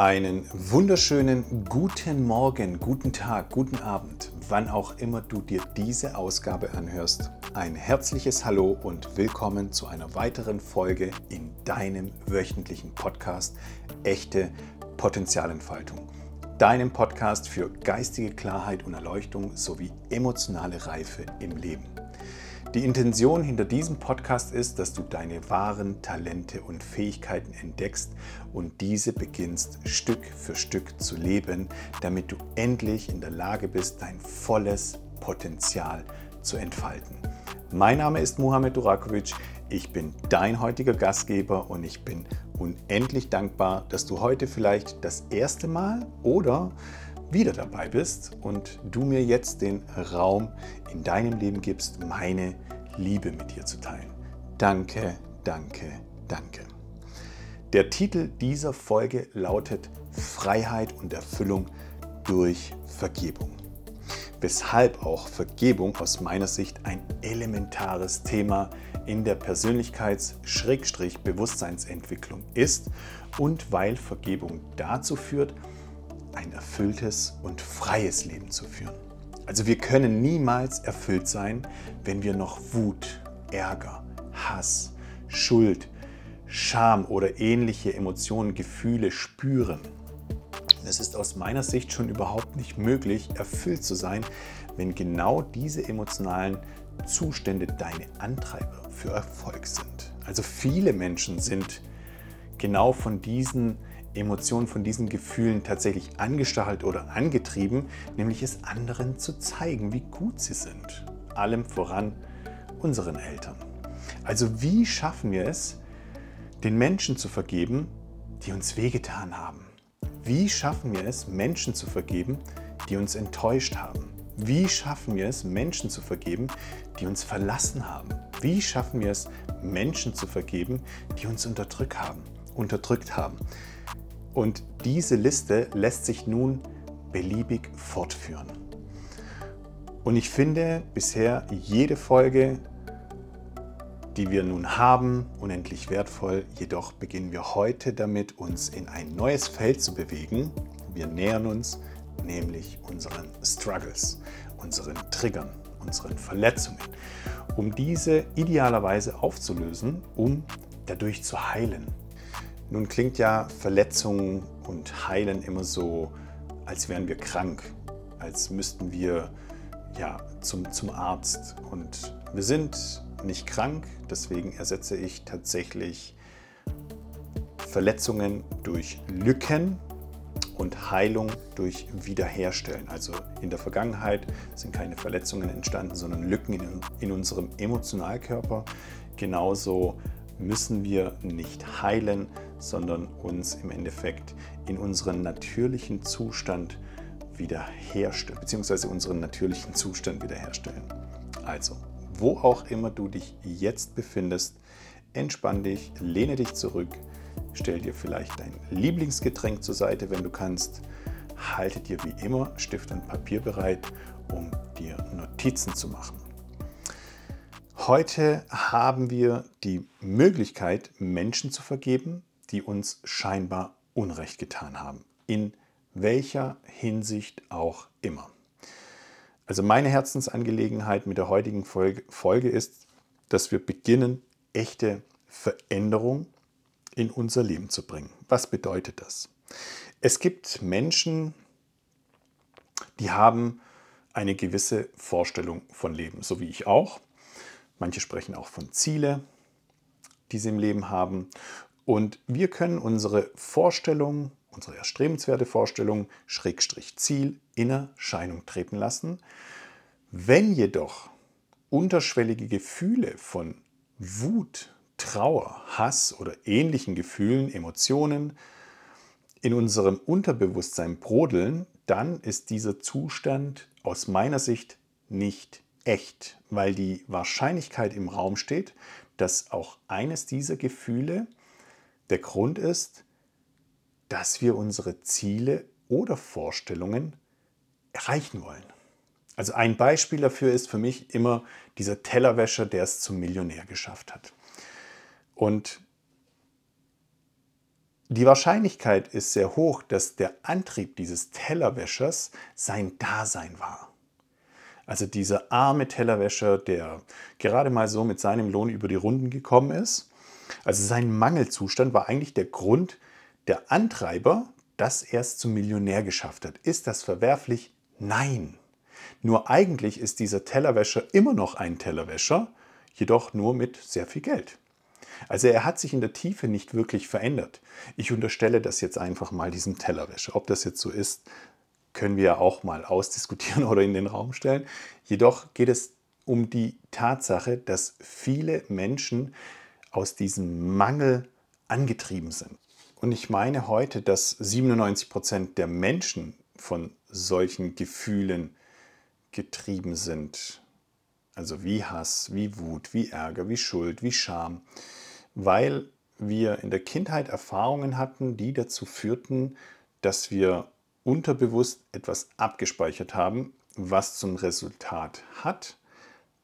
Einen wunderschönen guten Morgen, guten Tag, guten Abend, wann auch immer du dir diese Ausgabe anhörst. Ein herzliches Hallo und willkommen zu einer weiteren Folge in deinem wöchentlichen Podcast Echte Potenzialentfaltung. Deinem Podcast für geistige Klarheit und Erleuchtung sowie emotionale Reife im Leben. Die Intention hinter diesem Podcast ist, dass du deine wahren Talente und Fähigkeiten entdeckst und diese beginnst Stück für Stück zu leben, damit du endlich in der Lage bist, dein volles Potenzial zu entfalten. Mein Name ist Mohamed Durakovic, ich bin dein heutiger Gastgeber und ich bin unendlich dankbar, dass du heute vielleicht das erste Mal oder wieder dabei bist und du mir jetzt den Raum in deinem Leben gibst, meine Liebe mit dir zu teilen. Danke, danke, danke. Der Titel dieser Folge lautet Freiheit und Erfüllung durch Vergebung. Weshalb auch Vergebung aus meiner Sicht ein elementares Thema in der Persönlichkeits-Bewusstseinsentwicklung ist und weil Vergebung dazu führt, ein erfülltes und freies Leben zu führen. Also wir können niemals erfüllt sein, wenn wir noch Wut, Ärger, Hass, Schuld, Scham oder ähnliche Emotionen, Gefühle spüren. Es ist aus meiner Sicht schon überhaupt nicht möglich, erfüllt zu sein, wenn genau diese emotionalen Zustände deine Antreiber für Erfolg sind. Also viele Menschen sind genau von diesen Emotionen, von diesen Gefühlen tatsächlich angestachelt oder angetrieben, nämlich es anderen zu zeigen, wie gut sie sind. Allem voran unseren Eltern. Also wie schaffen wir es, den Menschen zu vergeben, die uns wehgetan haben? Wie schaffen wir es, Menschen zu vergeben, die uns enttäuscht haben? Wie schaffen wir es, Menschen zu vergeben, die uns verlassen haben? Wie schaffen wir es, Menschen zu vergeben, die uns unterdrückt haben? Unterdrückt haben? Und diese Liste lässt sich nun beliebig fortführen. Und ich finde bisher jede Folge, die wir nun haben, unendlich wertvoll. Jedoch beginnen wir heute damit, uns in ein neues Feld zu bewegen. Wir nähern uns nämlich unseren Struggles, unseren Triggern, unseren Verletzungen, um diese idealerweise aufzulösen, um dadurch zu heilen, nun klingt ja Verletzungen und Heilen immer so, als wären wir krank, als müssten wir ja, zum, zum Arzt. Und wir sind nicht krank, deswegen ersetze ich tatsächlich Verletzungen durch Lücken und Heilung durch Wiederherstellen. Also in der Vergangenheit sind keine Verletzungen entstanden, sondern Lücken in, in unserem Emotionalkörper. Genauso müssen wir nicht heilen, sondern uns im Endeffekt in unseren natürlichen Zustand wiederherstellen, beziehungsweise unseren natürlichen Zustand wiederherstellen. Also, wo auch immer du dich jetzt befindest, entspann dich, lehne dich zurück, stell dir vielleicht dein Lieblingsgetränk zur Seite, wenn du kannst, halte dir wie immer Stift und Papier bereit, um dir Notizen zu machen. Heute haben wir die Möglichkeit, Menschen zu vergeben, die uns scheinbar Unrecht getan haben. In welcher Hinsicht auch immer. Also meine Herzensangelegenheit mit der heutigen Folge ist, dass wir beginnen, echte Veränderung in unser Leben zu bringen. Was bedeutet das? Es gibt Menschen, die haben eine gewisse Vorstellung von Leben, so wie ich auch. Manche sprechen auch von Ziele, die sie im Leben haben. Und wir können unsere Vorstellung, unsere erstrebenswerte Vorstellung, Schrägstrich Ziel, in Erscheinung treten lassen. Wenn jedoch unterschwellige Gefühle von Wut, Trauer, Hass oder ähnlichen Gefühlen, Emotionen in unserem Unterbewusstsein brodeln, dann ist dieser Zustand aus meiner Sicht nicht echt, weil die Wahrscheinlichkeit im Raum steht, dass auch eines dieser Gefühle der Grund ist, dass wir unsere Ziele oder Vorstellungen erreichen wollen. Also ein Beispiel dafür ist für mich immer dieser Tellerwäscher, der es zum Millionär geschafft hat. Und die Wahrscheinlichkeit ist sehr hoch, dass der Antrieb dieses Tellerwäschers sein Dasein war. Also dieser arme Tellerwäscher, der gerade mal so mit seinem Lohn über die Runden gekommen ist. Also sein Mangelzustand war eigentlich der Grund, der Antreiber, dass er es zum Millionär geschafft hat. Ist das verwerflich? Nein. Nur eigentlich ist dieser Tellerwäscher immer noch ein Tellerwäscher, jedoch nur mit sehr viel Geld. Also er hat sich in der Tiefe nicht wirklich verändert. Ich unterstelle das jetzt einfach mal diesem Tellerwäscher. Ob das jetzt so ist, können wir auch mal ausdiskutieren oder in den Raum stellen. Jedoch geht es um die Tatsache, dass viele Menschen aus diesem Mangel angetrieben sind. Und ich meine heute, dass 97 Prozent der Menschen von solchen Gefühlen getrieben sind. Also wie Hass, wie Wut, wie Ärger, wie Schuld, wie Scham weil wir in der Kindheit Erfahrungen hatten, die dazu führten, dass wir unterbewusst etwas abgespeichert haben, was zum Resultat hat,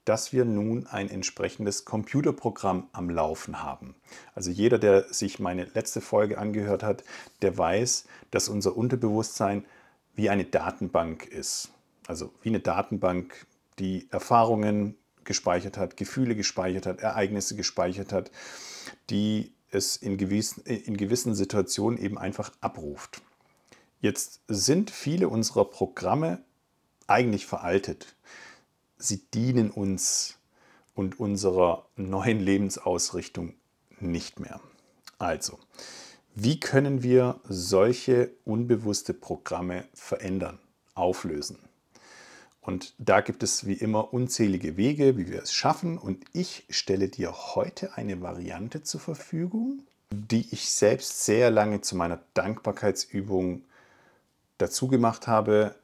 dass wir nun ein entsprechendes Computerprogramm am Laufen haben. Also jeder, der sich meine letzte Folge angehört hat, der weiß, dass unser Unterbewusstsein wie eine Datenbank ist. Also wie eine Datenbank, die Erfahrungen gespeichert hat, Gefühle gespeichert hat, Ereignisse gespeichert hat die es in gewissen, in gewissen Situationen eben einfach abruft. Jetzt sind viele unserer Programme eigentlich veraltet. Sie dienen uns und unserer neuen Lebensausrichtung nicht mehr. Also, wie können wir solche unbewusste Programme verändern, auflösen? Und da gibt es wie immer unzählige Wege, wie wir es schaffen. Und ich stelle dir heute eine Variante zur Verfügung, die ich selbst sehr lange zu meiner Dankbarkeitsübung dazu gemacht habe,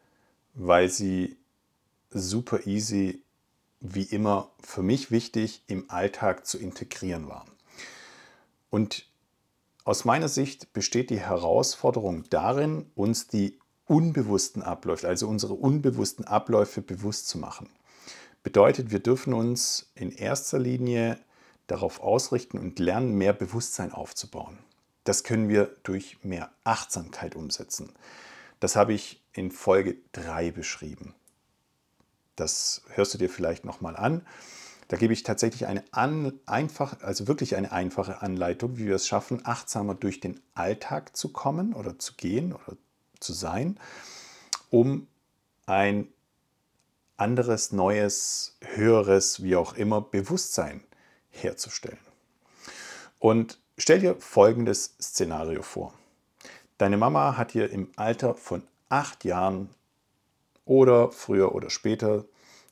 weil sie super easy, wie immer für mich wichtig, im Alltag zu integrieren war. Und aus meiner Sicht besteht die Herausforderung darin, uns die unbewussten Abläufe, also unsere unbewussten Abläufe bewusst zu machen. Bedeutet, wir dürfen uns in erster Linie darauf ausrichten und lernen, mehr Bewusstsein aufzubauen. Das können wir durch mehr Achtsamkeit umsetzen. Das habe ich in Folge 3 beschrieben. Das hörst du dir vielleicht nochmal an. Da gebe ich tatsächlich eine an, einfach, also wirklich eine einfache Anleitung, wie wir es schaffen, achtsamer durch den Alltag zu kommen oder zu gehen oder zu sein, um ein anderes, neues, höheres, wie auch immer, Bewusstsein herzustellen. Und stell dir folgendes Szenario vor. Deine Mama hat dir im Alter von acht Jahren oder früher oder später,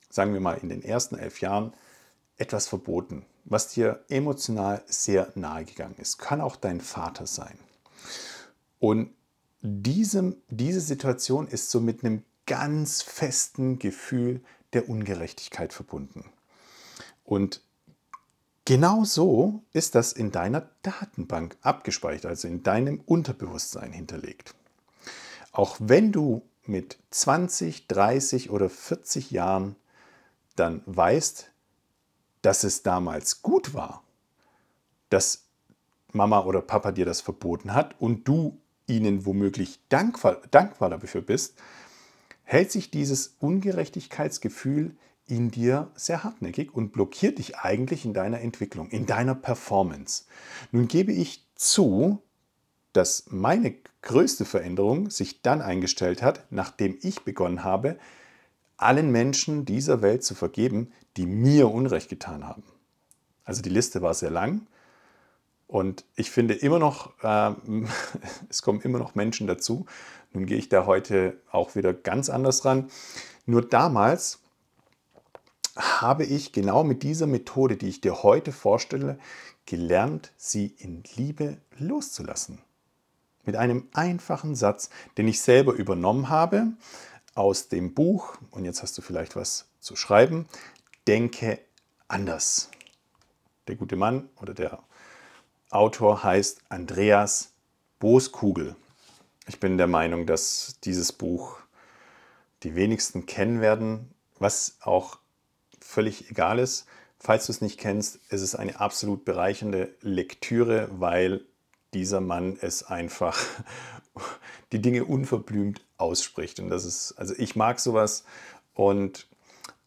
sagen wir mal in den ersten elf Jahren, etwas verboten, was dir emotional sehr nahe gegangen ist. Kann auch dein Vater sein. Und diesem, diese Situation ist so mit einem ganz festen Gefühl der Ungerechtigkeit verbunden. Und genau so ist das in deiner Datenbank abgespeichert, also in deinem Unterbewusstsein hinterlegt. Auch wenn du mit 20, 30 oder 40 Jahren dann weißt, dass es damals gut war, dass Mama oder Papa dir das verboten hat und du ihnen womöglich dankbar, dankbar dafür bist, hält sich dieses Ungerechtigkeitsgefühl in dir sehr hartnäckig und blockiert dich eigentlich in deiner Entwicklung, in deiner Performance. Nun gebe ich zu, dass meine größte Veränderung sich dann eingestellt hat, nachdem ich begonnen habe, allen Menschen dieser Welt zu vergeben, die mir Unrecht getan haben. Also die Liste war sehr lang und ich finde immer noch, äh, es kommen immer noch Menschen dazu. Nun gehe ich da heute auch wieder ganz anders ran. Nur damals habe ich genau mit dieser Methode, die ich dir heute vorstelle, gelernt, sie in Liebe loszulassen. Mit einem einfachen Satz, den ich selber übernommen habe aus dem Buch, und jetzt hast du vielleicht was zu schreiben, denke anders. Der gute Mann oder der Autor heißt Andreas Booskugel. Ich bin der Meinung, dass dieses Buch die wenigsten kennen werden, was auch völlig egal ist. Falls du es nicht kennst, ist es eine absolut bereichernde Lektüre, weil dieser Mann es einfach die Dinge unverblümt ausspricht. Und das ist, also ich mag sowas. Und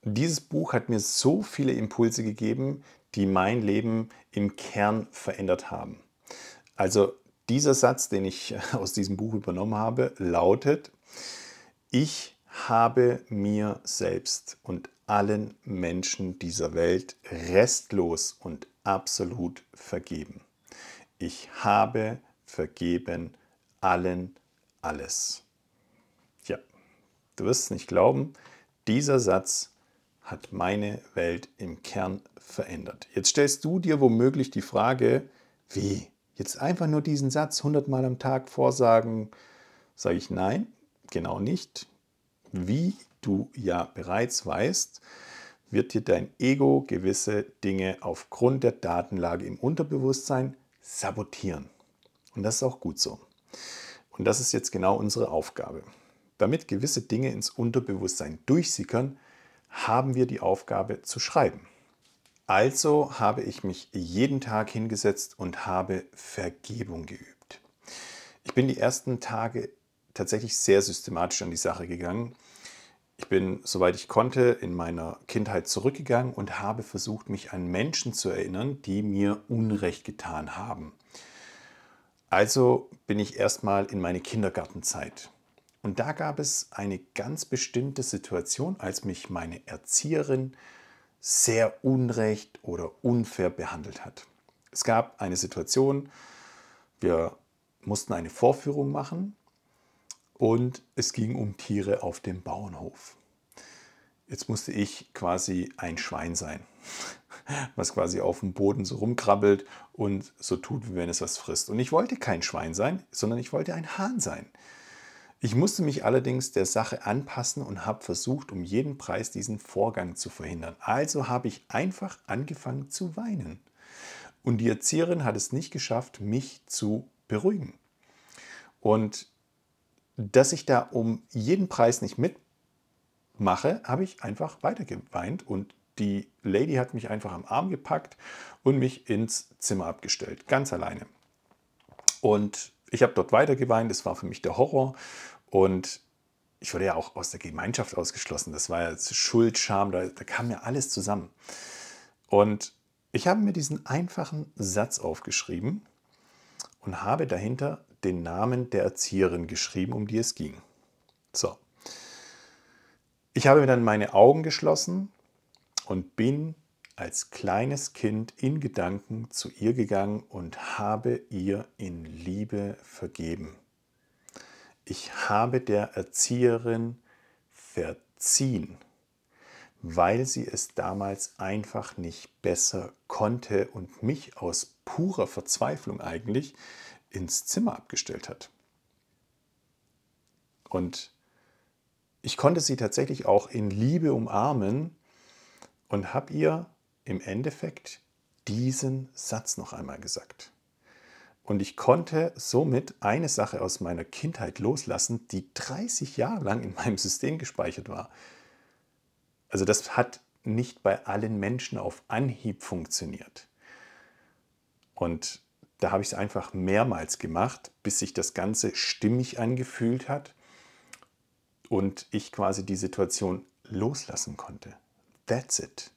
dieses Buch hat mir so viele Impulse gegeben, die mein Leben im Kern verändert haben. Also dieser Satz, den ich aus diesem Buch übernommen habe, lautet, ich habe mir selbst und allen Menschen dieser Welt restlos und absolut vergeben. Ich habe vergeben allen alles. Ja, du wirst es nicht glauben, dieser Satz hat meine Welt im Kern verändert. Jetzt stellst du dir womöglich die Frage, wie? Jetzt einfach nur diesen Satz 100 Mal am Tag vorsagen? Sage ich nein, genau nicht. Wie du ja bereits weißt, wird dir dein Ego gewisse Dinge aufgrund der Datenlage im Unterbewusstsein sabotieren. Und das ist auch gut so. Und das ist jetzt genau unsere Aufgabe. Damit gewisse Dinge ins Unterbewusstsein durchsickern, haben wir die Aufgabe zu schreiben. Also habe ich mich jeden Tag hingesetzt und habe Vergebung geübt. Ich bin die ersten Tage tatsächlich sehr systematisch an die Sache gegangen. Ich bin, soweit ich konnte, in meiner Kindheit zurückgegangen und habe versucht, mich an Menschen zu erinnern, die mir Unrecht getan haben. Also bin ich erstmal in meine Kindergartenzeit. Und da gab es eine ganz bestimmte Situation, als mich meine Erzieherin sehr unrecht oder unfair behandelt hat. Es gab eine Situation, wir mussten eine Vorführung machen und es ging um Tiere auf dem Bauernhof. Jetzt musste ich quasi ein Schwein sein, was quasi auf dem Boden so rumkrabbelt und so tut, wie wenn es was frisst. Und ich wollte kein Schwein sein, sondern ich wollte ein Hahn sein. Ich musste mich allerdings der Sache anpassen und habe versucht, um jeden Preis diesen Vorgang zu verhindern. Also habe ich einfach angefangen zu weinen. Und die Erzieherin hat es nicht geschafft, mich zu beruhigen. Und dass ich da um jeden Preis nicht mitmache, habe ich einfach weiter geweint und die Lady hat mich einfach am Arm gepackt und mich ins Zimmer abgestellt, ganz alleine. Und ich habe dort weiter geweint, das war für mich der Horror. Und ich wurde ja auch aus der Gemeinschaft ausgeschlossen. Das war ja Schuld, Scham, da, da kam ja alles zusammen. Und ich habe mir diesen einfachen Satz aufgeschrieben und habe dahinter den Namen der Erzieherin geschrieben, um die es ging. So. Ich habe mir dann meine Augen geschlossen und bin als kleines Kind in Gedanken zu ihr gegangen und habe ihr in Liebe vergeben ich habe der Erzieherin verziehen, weil sie es damals einfach nicht besser konnte und mich aus purer Verzweiflung eigentlich ins Zimmer abgestellt hat. Und ich konnte sie tatsächlich auch in Liebe umarmen und habe ihr im Endeffekt diesen Satz noch einmal gesagt. Und ich konnte somit eine Sache aus meiner Kindheit loslassen, die 30 Jahre lang in meinem System gespeichert war. Also das hat nicht bei allen Menschen auf Anhieb funktioniert. Und da habe ich es einfach mehrmals gemacht, bis sich das Ganze stimmig angefühlt hat und ich quasi die Situation loslassen konnte. That's it.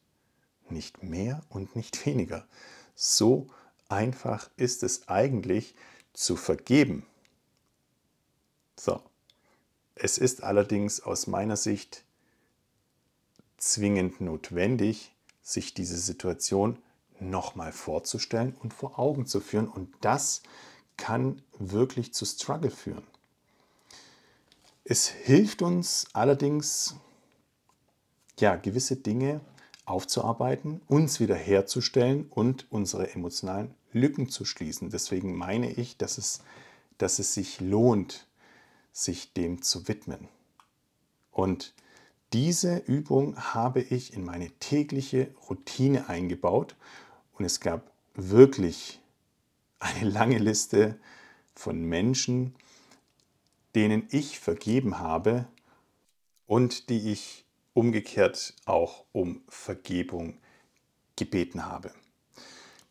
Nicht mehr und nicht weniger. So einfach ist es eigentlich zu vergeben. So. Es ist allerdings aus meiner Sicht zwingend notwendig, sich diese Situation nochmal vorzustellen und vor Augen zu führen. Und das kann wirklich zu Struggle führen. Es hilft uns allerdings, ja, gewisse Dinge aufzuarbeiten, uns wiederherzustellen und unsere emotionalen Lücken zu schließen. Deswegen meine ich, dass es, dass es sich lohnt, sich dem zu widmen. Und diese Übung habe ich in meine tägliche Routine eingebaut und es gab wirklich eine lange Liste von Menschen, denen ich vergeben habe und die ich umgekehrt auch um Vergebung gebeten habe.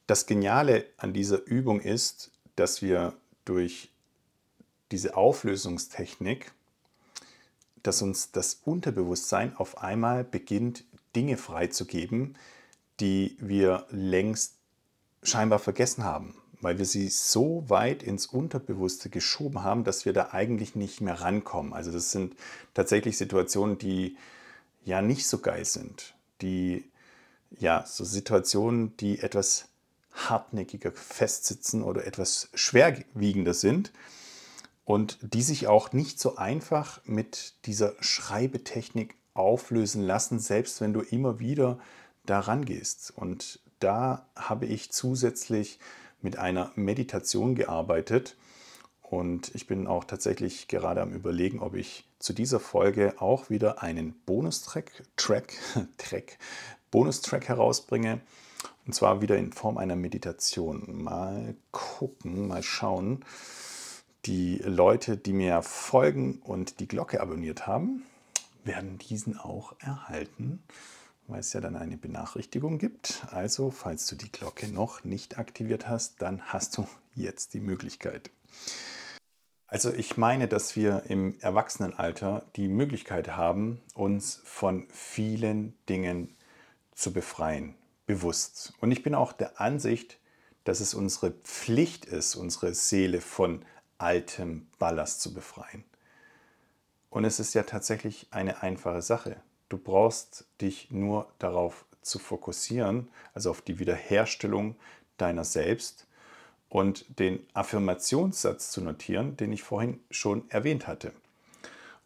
Das Geniale an dieser Übung ist, dass wir durch diese Auflösungstechnik, dass uns das Unterbewusstsein auf einmal beginnt, Dinge freizugeben, die wir längst scheinbar vergessen haben, weil wir sie so weit ins Unterbewusste geschoben haben, dass wir da eigentlich nicht mehr rankommen. Also das sind tatsächlich Situationen, die ja nicht so geil sind, die ja so Situationen, die etwas hartnäckiger festsitzen oder etwas schwerwiegender sind und die sich auch nicht so einfach mit dieser Schreibetechnik auflösen lassen, selbst wenn du immer wieder daran gehst. Und da habe ich zusätzlich mit einer Meditation gearbeitet und ich bin auch tatsächlich gerade am Überlegen, ob ich zu dieser Folge auch wieder einen Bonustrack, Track, Track, Bonustrack herausbringe. Und zwar wieder in Form einer Meditation. Mal gucken, mal schauen. Die Leute, die mir folgen und die Glocke abonniert haben, werden diesen auch erhalten, weil es ja dann eine Benachrichtigung gibt. Also, falls du die Glocke noch nicht aktiviert hast, dann hast du jetzt die Möglichkeit. Also ich meine, dass wir im Erwachsenenalter die Möglichkeit haben, uns von vielen Dingen zu befreien, bewusst. Und ich bin auch der Ansicht, dass es unsere Pflicht ist, unsere Seele von altem Ballast zu befreien. Und es ist ja tatsächlich eine einfache Sache. Du brauchst dich nur darauf zu fokussieren, also auf die Wiederherstellung deiner selbst und den Affirmationssatz zu notieren, den ich vorhin schon erwähnt hatte.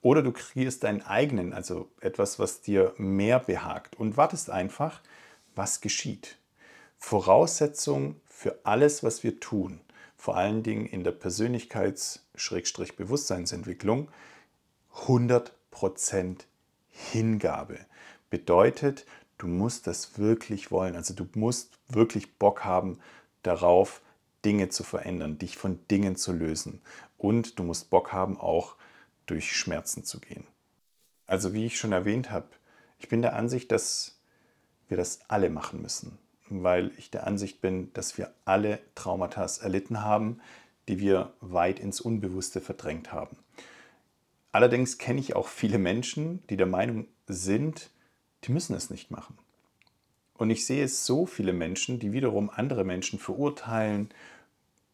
Oder du kreierst deinen eigenen, also etwas, was dir mehr behagt und wartest einfach, was geschieht. Voraussetzung für alles, was wir tun, vor allen Dingen in der Persönlichkeits-Bewusstseinsentwicklung, 100% Hingabe. Bedeutet, du musst das wirklich wollen. Also du musst wirklich Bock haben darauf, Dinge zu verändern, dich von Dingen zu lösen. Und du musst Bock haben, auch durch Schmerzen zu gehen. Also wie ich schon erwähnt habe, ich bin der Ansicht, dass wir das alle machen müssen weil ich der Ansicht bin, dass wir alle Traumata erlitten haben, die wir weit ins Unbewusste verdrängt haben. Allerdings kenne ich auch viele Menschen, die der Meinung sind, die müssen es nicht machen. Und ich sehe so viele Menschen, die wiederum andere Menschen verurteilen,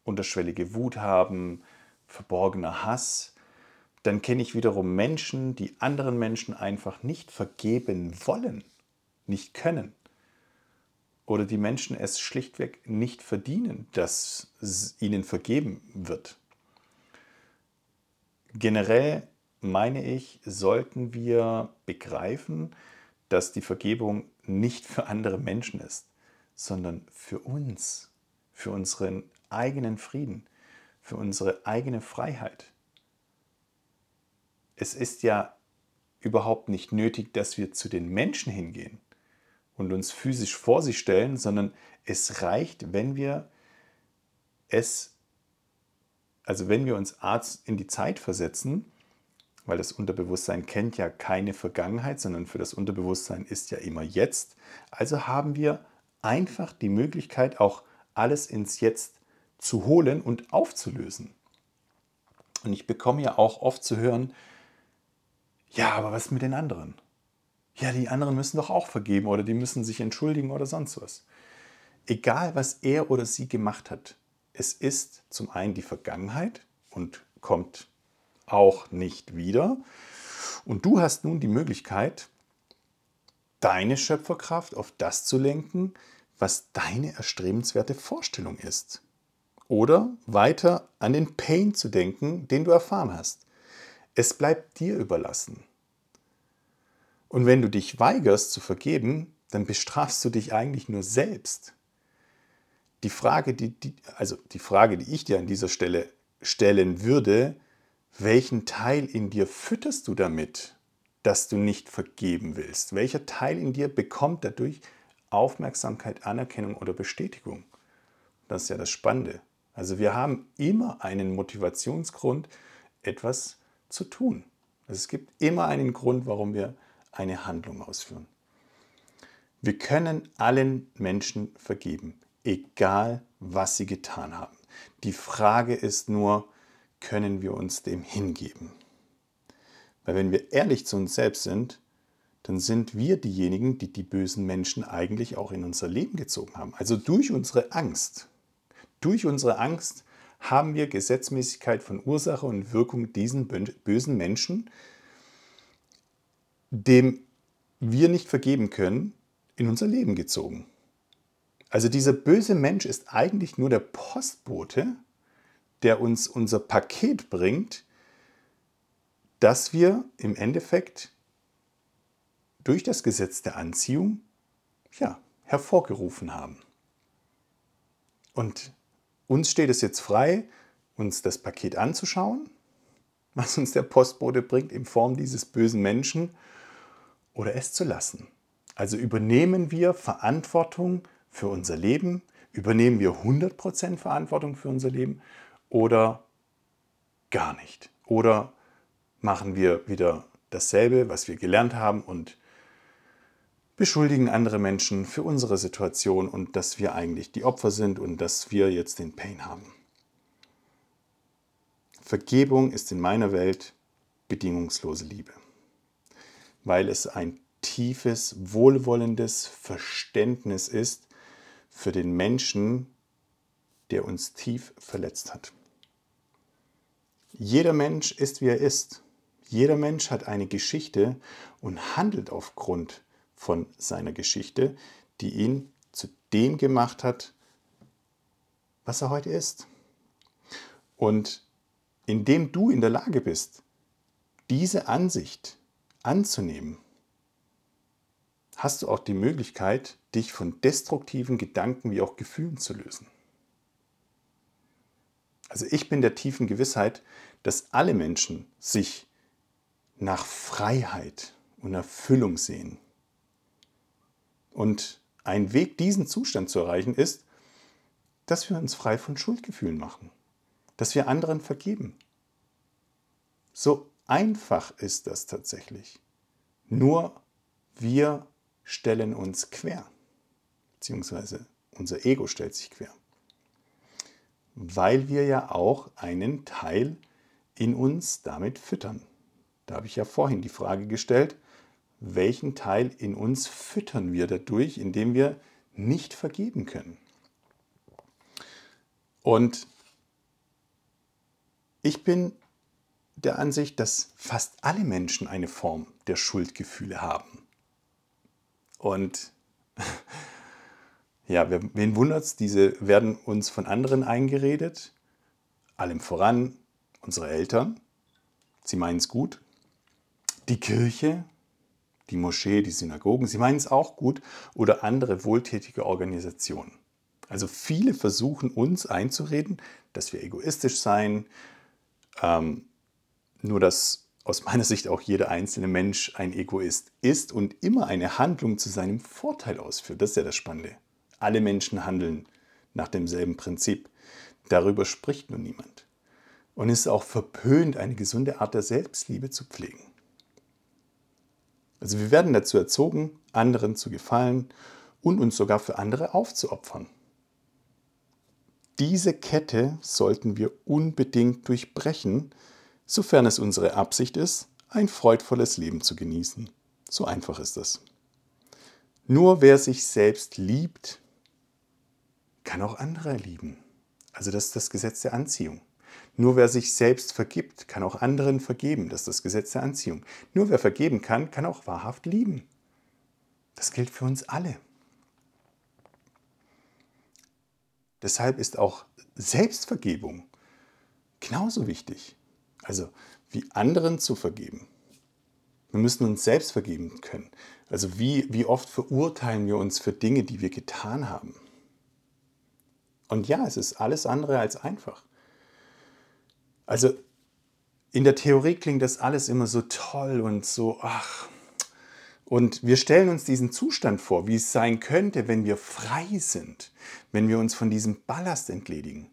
unterschwellige Wut haben, verborgener Hass. Dann kenne ich wiederum Menschen, die anderen Menschen einfach nicht vergeben wollen, nicht können oder die Menschen es schlichtweg nicht verdienen, dass ihnen vergeben wird. Generell meine ich, sollten wir begreifen, dass die Vergebung nicht für andere Menschen ist, sondern für uns, für unseren eigenen Frieden, für unsere eigene Freiheit. Es ist ja überhaupt nicht nötig, dass wir zu den Menschen hingehen und uns physisch vor sie stellen, sondern es reicht, wenn wir es, also wenn wir uns Arzt in die Zeit versetzen, weil das Unterbewusstsein kennt ja keine Vergangenheit, sondern für das Unterbewusstsein ist ja immer jetzt. Also haben wir einfach die Möglichkeit, auch alles ins Jetzt zu holen und aufzulösen. Und ich bekomme ja auch oft zu hören, ja, aber was mit den anderen? Ja, die anderen müssen doch auch vergeben oder die müssen sich entschuldigen oder sonst was. Egal, was er oder sie gemacht hat, es ist zum einen die Vergangenheit und kommt auch nicht wieder. Und du hast nun die Möglichkeit, deine Schöpferkraft auf das zu lenken, was deine erstrebenswerte Vorstellung ist. Oder weiter an den Pain zu denken, den du erfahren hast. Es bleibt dir überlassen. Und wenn du dich weigerst zu vergeben, dann bestrafst du dich eigentlich nur selbst. Die Frage, die, die, also die Frage, die ich dir an dieser Stelle stellen würde, welchen Teil in dir fütterst du damit, dass du nicht vergeben willst? Welcher Teil in dir bekommt dadurch Aufmerksamkeit, Anerkennung oder Bestätigung? Das ist ja das Spannende. Also wir haben immer einen Motivationsgrund, etwas zu tun. Also es gibt immer einen Grund, warum wir eine Handlung ausführen. Wir können allen Menschen vergeben, egal was sie getan haben. Die Frage ist nur, können wir uns dem hingeben? Weil wenn wir ehrlich zu uns selbst sind, dann sind wir diejenigen, die die bösen Menschen eigentlich auch in unser Leben gezogen haben. Also durch unsere Angst. Durch unsere Angst haben wir Gesetzmäßigkeit von Ursache und Wirkung diesen bösen Menschen, dem wir nicht vergeben können, in unser Leben gezogen. Also dieser böse Mensch ist eigentlich nur der Postbote, der uns unser Paket bringt, das wir im Endeffekt durch das Gesetz der Anziehung ja, hervorgerufen haben. Und uns steht es jetzt frei, uns das Paket anzuschauen, was uns der Postbote bringt in Form dieses bösen Menschen, oder es zu lassen. Also übernehmen wir Verantwortung für unser Leben, übernehmen wir 100% Verantwortung für unser Leben oder gar nicht. Oder machen wir wieder dasselbe, was wir gelernt haben und beschuldigen andere Menschen für unsere Situation und dass wir eigentlich die Opfer sind und dass wir jetzt den Pain haben. Vergebung ist in meiner Welt bedingungslose Liebe, weil es ein tiefes, wohlwollendes Verständnis ist für den Menschen, der uns tief verletzt hat. Jeder Mensch ist, wie er ist. Jeder Mensch hat eine Geschichte und handelt aufgrund von seiner Geschichte, die ihn zu dem gemacht hat, was er heute ist. Und indem du in der Lage bist, diese Ansicht anzunehmen, hast du auch die Möglichkeit, dich von destruktiven Gedanken wie auch Gefühlen zu lösen. Also ich bin der tiefen Gewissheit, dass alle Menschen sich nach Freiheit und Erfüllung sehen. Und ein Weg, diesen Zustand zu erreichen, ist, dass wir uns frei von Schuldgefühlen machen, dass wir anderen vergeben. So einfach ist das tatsächlich. Nur wir stellen uns quer, beziehungsweise unser Ego stellt sich quer, weil wir ja auch einen Teil in uns damit füttern. Da habe ich ja vorhin die Frage gestellt, welchen Teil in uns füttern wir dadurch, indem wir nicht vergeben können. Und ich bin der Ansicht, dass fast alle Menschen eine Form der Schuldgefühle haben. Und ja, wen wundert es, diese werden uns von anderen eingeredet, allem voran unsere Eltern, sie meinen es gut, die Kirche, die Moschee, die Synagogen, sie meinen es auch gut oder andere wohltätige Organisationen. Also viele versuchen uns einzureden, dass wir egoistisch seien, ähm, nur dass aus meiner Sicht auch jeder einzelne Mensch ein Egoist ist und immer eine Handlung zu seinem Vorteil ausführt. Das ist ja das Spannende. Alle Menschen handeln nach demselben Prinzip. Darüber spricht nur niemand. Und es ist auch verpönt, eine gesunde Art der Selbstliebe zu pflegen. Also wir werden dazu erzogen, anderen zu gefallen und uns sogar für andere aufzuopfern. Diese Kette sollten wir unbedingt durchbrechen, sofern es unsere Absicht ist, ein freudvolles Leben zu genießen. So einfach ist es. Nur wer sich selbst liebt, kann auch andere lieben. Also das ist das Gesetz der Anziehung. Nur wer sich selbst vergibt, kann auch anderen vergeben. Das ist das Gesetz der Anziehung. Nur wer vergeben kann, kann auch wahrhaft lieben. Das gilt für uns alle. Deshalb ist auch Selbstvergebung genauso wichtig. Also wie anderen zu vergeben. Wir müssen uns selbst vergeben können. Also wie, wie oft verurteilen wir uns für Dinge, die wir getan haben. Und ja, es ist alles andere als einfach. Also in der Theorie klingt das alles immer so toll und so, ach. Und wir stellen uns diesen Zustand vor, wie es sein könnte, wenn wir frei sind, wenn wir uns von diesem Ballast entledigen.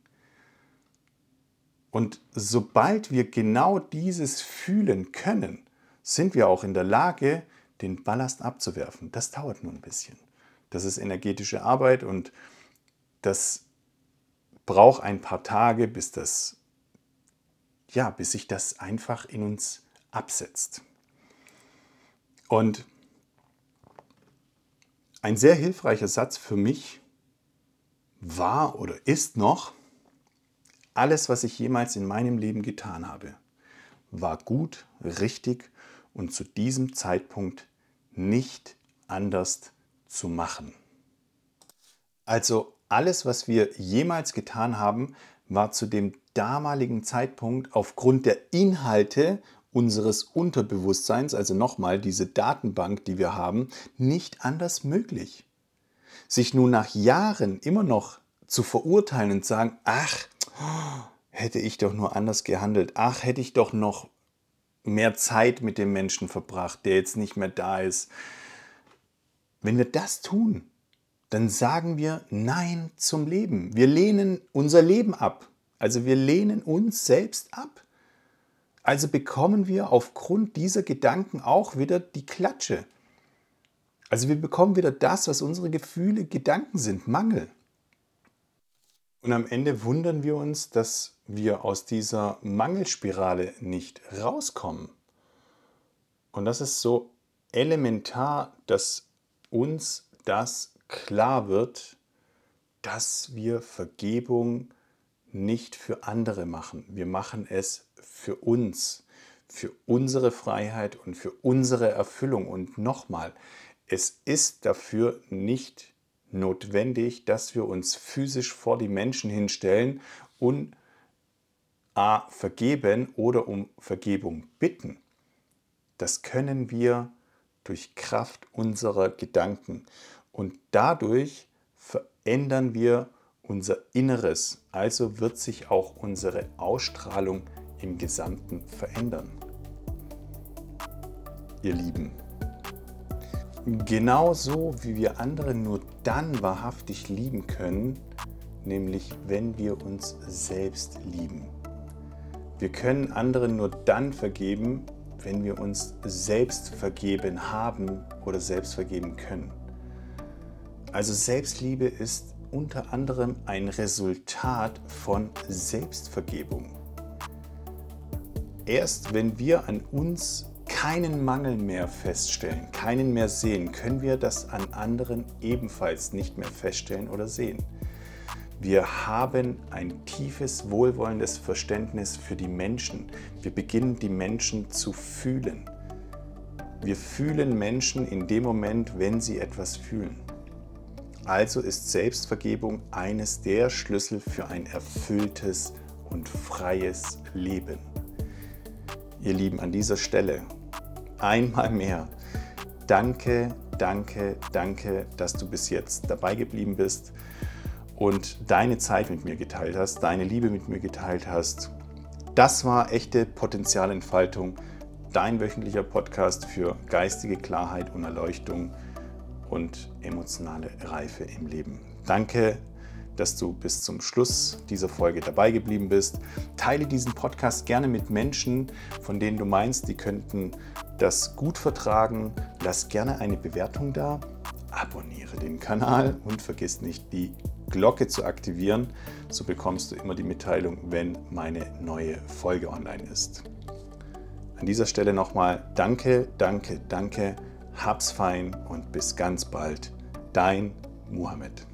Und sobald wir genau dieses fühlen können, sind wir auch in der Lage, den Ballast abzuwerfen. Das dauert nur ein bisschen. Das ist energetische Arbeit und das brauche ein paar Tage, bis das, ja, bis sich das einfach in uns absetzt. Und ein sehr hilfreicher Satz für mich war oder ist noch, alles, was ich jemals in meinem Leben getan habe, war gut, richtig und zu diesem Zeitpunkt nicht anders zu machen. Also alles, was wir jemals getan haben, war zu dem damaligen Zeitpunkt aufgrund der Inhalte unseres Unterbewusstseins, also nochmal diese Datenbank, die wir haben, nicht anders möglich. Sich nun nach Jahren immer noch zu verurteilen und sagen, ach, hätte ich doch nur anders gehandelt, ach, hätte ich doch noch mehr Zeit mit dem Menschen verbracht, der jetzt nicht mehr da ist. Wenn wir das tun, dann sagen wir Nein zum Leben. Wir lehnen unser Leben ab. Also wir lehnen uns selbst ab. Also bekommen wir aufgrund dieser Gedanken auch wieder die Klatsche. Also wir bekommen wieder das, was unsere Gefühle, Gedanken sind, Mangel. Und am Ende wundern wir uns, dass wir aus dieser Mangelspirale nicht rauskommen. Und das ist so elementar, dass uns das klar wird, dass wir Vergebung nicht für andere machen. Wir machen es für uns, für unsere Freiheit und für unsere Erfüllung. Und nochmal, es ist dafür nicht notwendig, dass wir uns physisch vor die Menschen hinstellen und a. vergeben oder um Vergebung bitten. Das können wir durch Kraft unserer Gedanken. Und dadurch verändern wir unser Inneres. Also wird sich auch unsere Ausstrahlung im Gesamten verändern. Ihr Lieben, Genauso wie wir andere nur dann wahrhaftig lieben können, nämlich wenn wir uns selbst lieben. Wir können anderen nur dann vergeben, wenn wir uns selbst vergeben haben oder selbst vergeben können. Also Selbstliebe ist unter anderem ein Resultat von Selbstvergebung. Erst wenn wir an uns keinen Mangel mehr feststellen, keinen mehr sehen, können wir das an anderen ebenfalls nicht mehr feststellen oder sehen. Wir haben ein tiefes, wohlwollendes Verständnis für die Menschen. Wir beginnen die Menschen zu fühlen. Wir fühlen Menschen in dem Moment, wenn sie etwas fühlen. Also ist Selbstvergebung eines der Schlüssel für ein erfülltes und freies Leben. Ihr Lieben, an dieser Stelle einmal mehr. Danke, danke, danke, dass du bis jetzt dabei geblieben bist und deine Zeit mit mir geteilt hast, deine Liebe mit mir geteilt hast. Das war echte Potenzialentfaltung, dein wöchentlicher Podcast für geistige Klarheit und Erleuchtung und emotionale Reife im Leben. Danke, dass du bis zum Schluss dieser Folge dabei geblieben bist. Teile diesen Podcast gerne mit Menschen, von denen du meinst, die könnten das gut vertragen. Lass gerne eine Bewertung da, abonniere den Kanal und vergiss nicht, die Glocke zu aktivieren. So bekommst du immer die Mitteilung, wenn meine neue Folge online ist. An dieser Stelle nochmal danke, danke, danke, hab's fein und bis ganz bald. Dein Mohammed.